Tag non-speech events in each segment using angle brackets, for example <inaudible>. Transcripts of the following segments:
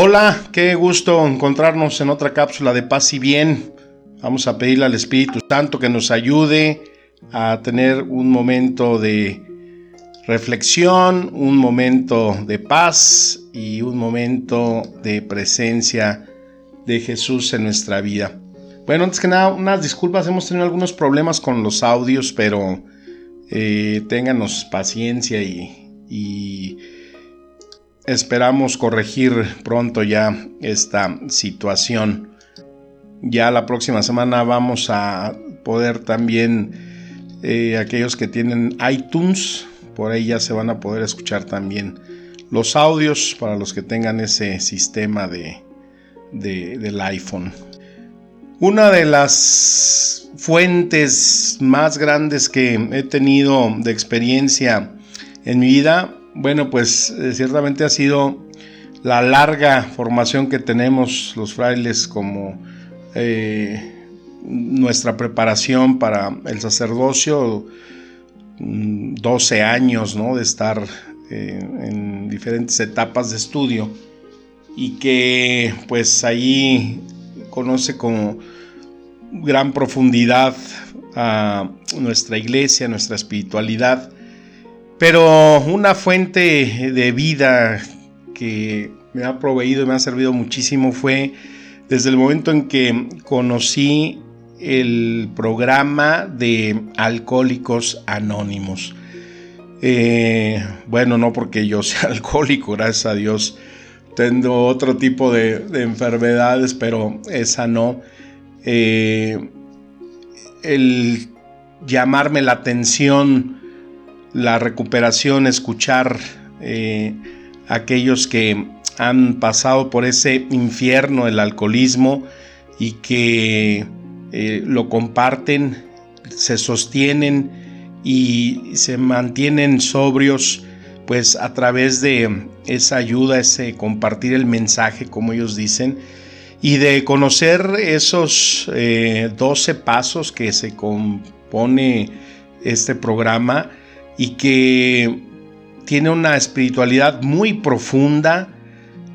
Hola, qué gusto encontrarnos en otra cápsula de paz y bien. Vamos a pedirle al Espíritu Santo que nos ayude a tener un momento de reflexión, un momento de paz y un momento de presencia de Jesús en nuestra vida. Bueno, antes que nada, unas disculpas, hemos tenido algunos problemas con los audios, pero eh, ténganos paciencia y, y esperamos corregir pronto ya esta situación. Ya la próxima semana vamos a poder también, eh, aquellos que tienen iTunes, por ahí ya se van a poder escuchar también los audios para los que tengan ese sistema de, del iPhone. Una de las fuentes más grandes que he tenido de experiencia en mi vida bueno, pues eh, ciertamente ha sido la larga formación que tenemos los frailes como eh, nuestra preparación para el sacerdocio, 12 mm, años ¿no? de estar eh, en diferentes etapas de estudio y que pues ahí conoce con gran profundidad a nuestra iglesia, nuestra espiritualidad pero una fuente de vida que me ha proveído y me ha servido muchísimo fue desde el momento en que conocí el programa de Alcohólicos Anónimos. Eh, bueno, no porque yo sea <laughs> alcohólico, gracias a Dios. Tengo otro tipo de, enfermedades, pero esa no. Eh, el llamarme la atención la recuperación, escuchar eh, aquellos que han pasado por ese infierno del alcoholismo y que eh, lo comparten, se sostienen y se mantienen sobrios pues a través de esa ayuda, ese compartir el mensaje como ellos dicen y de conocer esos 12 eh, pasos que se compone este programa y que tiene una espiritualidad muy profunda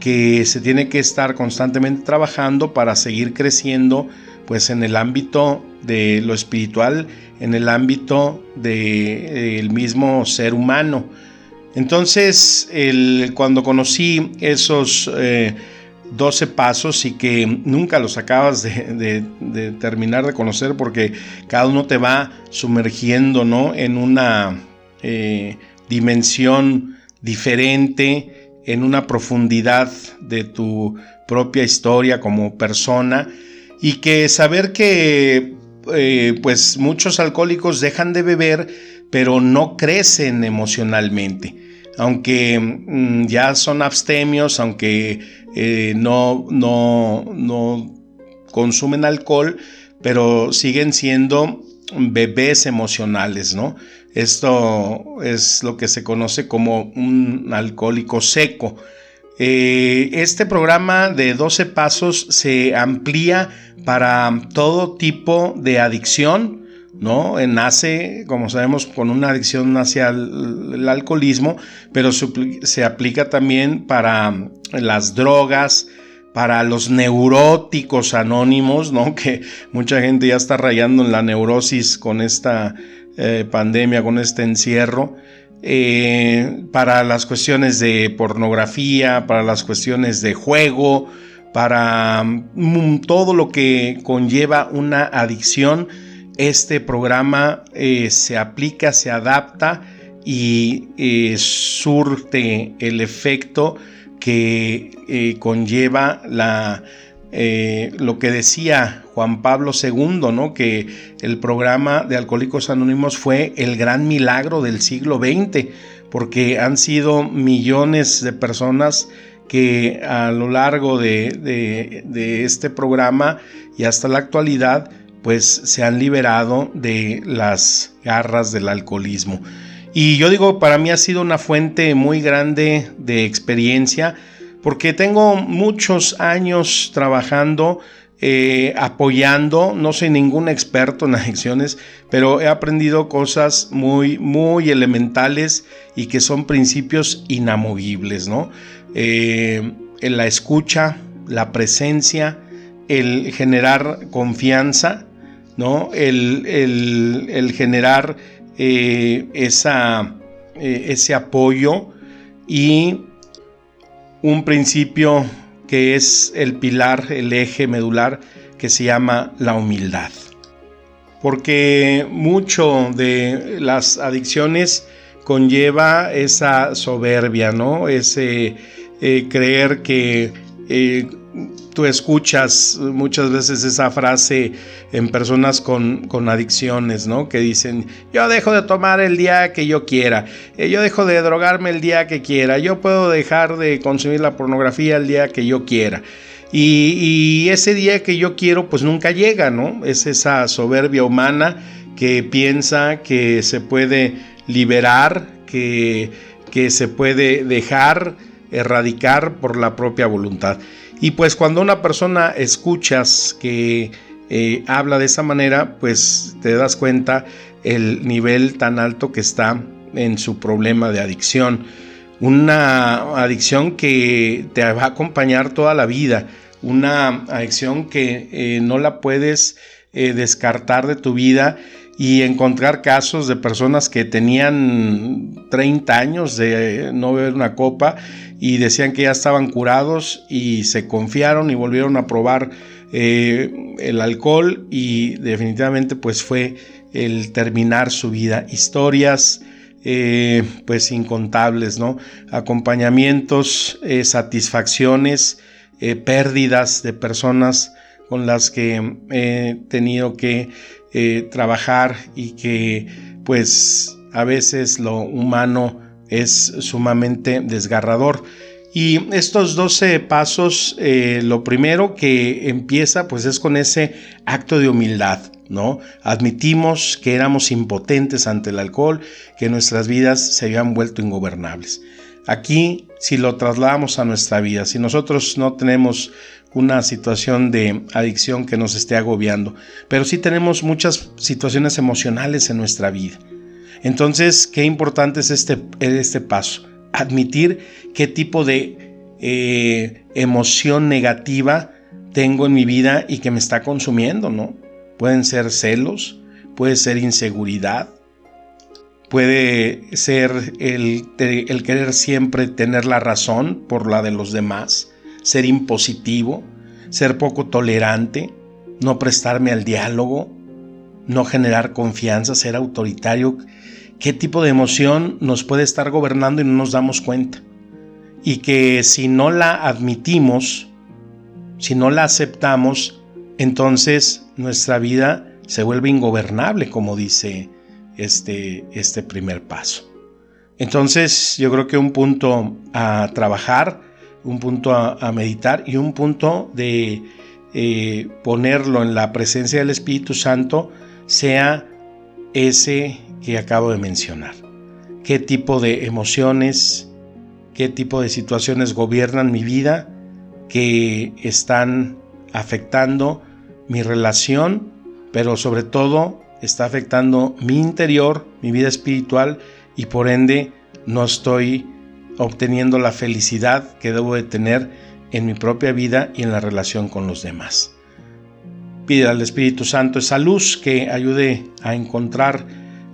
que se tiene que estar constantemente trabajando para seguir creciendo pues en el ámbito de lo espiritual, en el ámbito del mismo ser humano. Entonces, cuando conocí esos 12 eh, pasos y que nunca los acabas de, terminar de conocer porque cada uno te va sumergiendo ¿no? en una eh, dimensión diferente, en una profundidad de tu propia historia como persona y que saber que eh, pues muchos alcohólicos dejan de beber pero no crecen emocionalmente. Aunque mm, ya son abstemios aunque eh, no, no, no consumen alcohol pero siguen siendo bebés emocionales, ¿no? Esto es lo que se conoce como un alcohólico seco. Eh, este programa de 12 pasos se amplía para todo tipo de adicción, ¿no? Nace, como sabemos, con una adicción hacia el, alcoholismo, pero se, aplica también para las drogas, para los neuróticos anónimos, ¿no? <laughs> Que mucha gente ya está rayando en la neurosis con esta eh, pandemia, con este encierro. Eh, para las cuestiones de pornografía, para las cuestiones de juego, para mm, todo lo que conlleva una adicción, este programa eh, se aplica, se adapta y surte el efecto que eh, conlleva la, eh, lo que decía Juan Pablo II, ¿no? que el programa de Alcohólicos Anónimos fue el gran milagro del siglo XX, porque han sido millones de personas que a lo largo de, de este programa y hasta la actualidad pues se han liberado de las garras del alcoholismo. Y yo digo, para mí ha sido una fuente muy grande de experiencia porque tengo muchos años trabajando, eh, apoyando, no soy ningún experto en <laughs> adicciones, pero he aprendido cosas muy, muy elementales y que son principios inamovibles, ¿no? Eh, la escucha, la presencia, el generar confianza, ¿no? El, generar eh, esa, ese apoyo y un principio que es el pilar, el eje medular que se llama la humildad. Porque mucho de las adicciones conlleva esa soberbia, ¿no? Ese eh, creer que eh, tú escuchas muchas veces esa frase en personas con, adicciones, ¿no? Que dicen, yo dejo de tomar el día que yo quiera, eh, yo dejo de drogarme el día que quiera, yo puedo dejar de consumir la pornografía el día que yo quiera. Y, y ese día que yo quiero, pues nunca llega, ¿no? Es esa soberbia humana que piensa que se puede liberar, que, que se puede dejar erradicar por la propia voluntad. Y pues cuando una persona escuchas que eh, habla de esa manera, pues te das cuenta el nivel tan alto que está en su problema de adicción. Una adicción que te va a acompañar toda la vida. Una adicción que eh, no la puedes eh, descartar de tu vida y encontrar casos de personas que tenían 30 años de no beber una copa y decían que ya estaban curados y se confiaron y volvieron a probar eh, el alcohol y definitivamente pues fue el terminar su vida. Historias eh, pues incontables, ¿no? Acompañamientos, eh, satisfacciones, pérdidas de personas con las que he tenido que trabajar y que pues a veces lo humano es sumamente desgarrador. Y estos 12 pasos, eh, lo primero que empieza pues es con ese acto de humildad, ¿no? Admitimos que éramos impotentes ante el alcohol, que nuestras vidas se habían vuelto ingobernables. Aquí, si lo trasladamos a nuestra vida, si nosotros no tenemos una situación de adicción que nos esté agobiando, pero sí tenemos muchas situaciones emocionales en nuestra vida entonces, qué importante es este, este paso. Admitir qué tipo de eh, emoción negativa tengo en mi vida y que me está consumiendo, ¿no? Pueden ser celos, puede ser inseguridad, puede ser el, el, querer siempre tener la razón por la de los demás, ser impositivo, ser poco tolerante, no prestarme al diálogo, no generar confianza, ser autoritario, qué tipo de emoción nos puede estar gobernando y no nos damos cuenta. Y que si no la admitimos, si no la aceptamos, entonces nuestra vida se vuelve ingobernable, como dice este, este primer paso. Entonces yo creo que un punto a trabajar, un punto a, meditar y un punto de eh, ponerlo en la presencia del Espíritu Santo sea ese que acabo de mencionar. ¿Qué tipo de emociones, qué tipo de situaciones gobiernan mi vida que están afectando mi relación, pero sobre todo está afectando mi interior, mi vida espiritual y por ende no estoy obteniendo la felicidad que debo de tener en mi propia vida y en la relación con los demás. Pide al Espíritu Santo esa luz que ayude a encontrar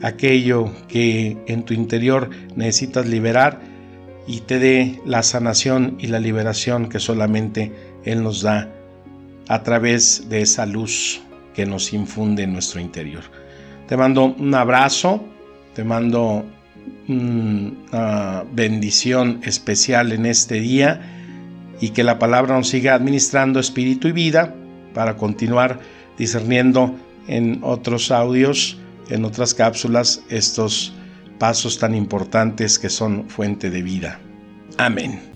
aquello que en tu interior necesitas liberar y te dé la sanación y la liberación que solamente Él nos da a través de esa luz que nos infunde en nuestro interior. Te mando un abrazo, te mando una bendición especial en este día y que la palabra nos siga administrando espíritu y vida para continuar discerniendo en otros audios, en otras cápsulas, estos pasos tan importantes que son fuente de vida. Amén.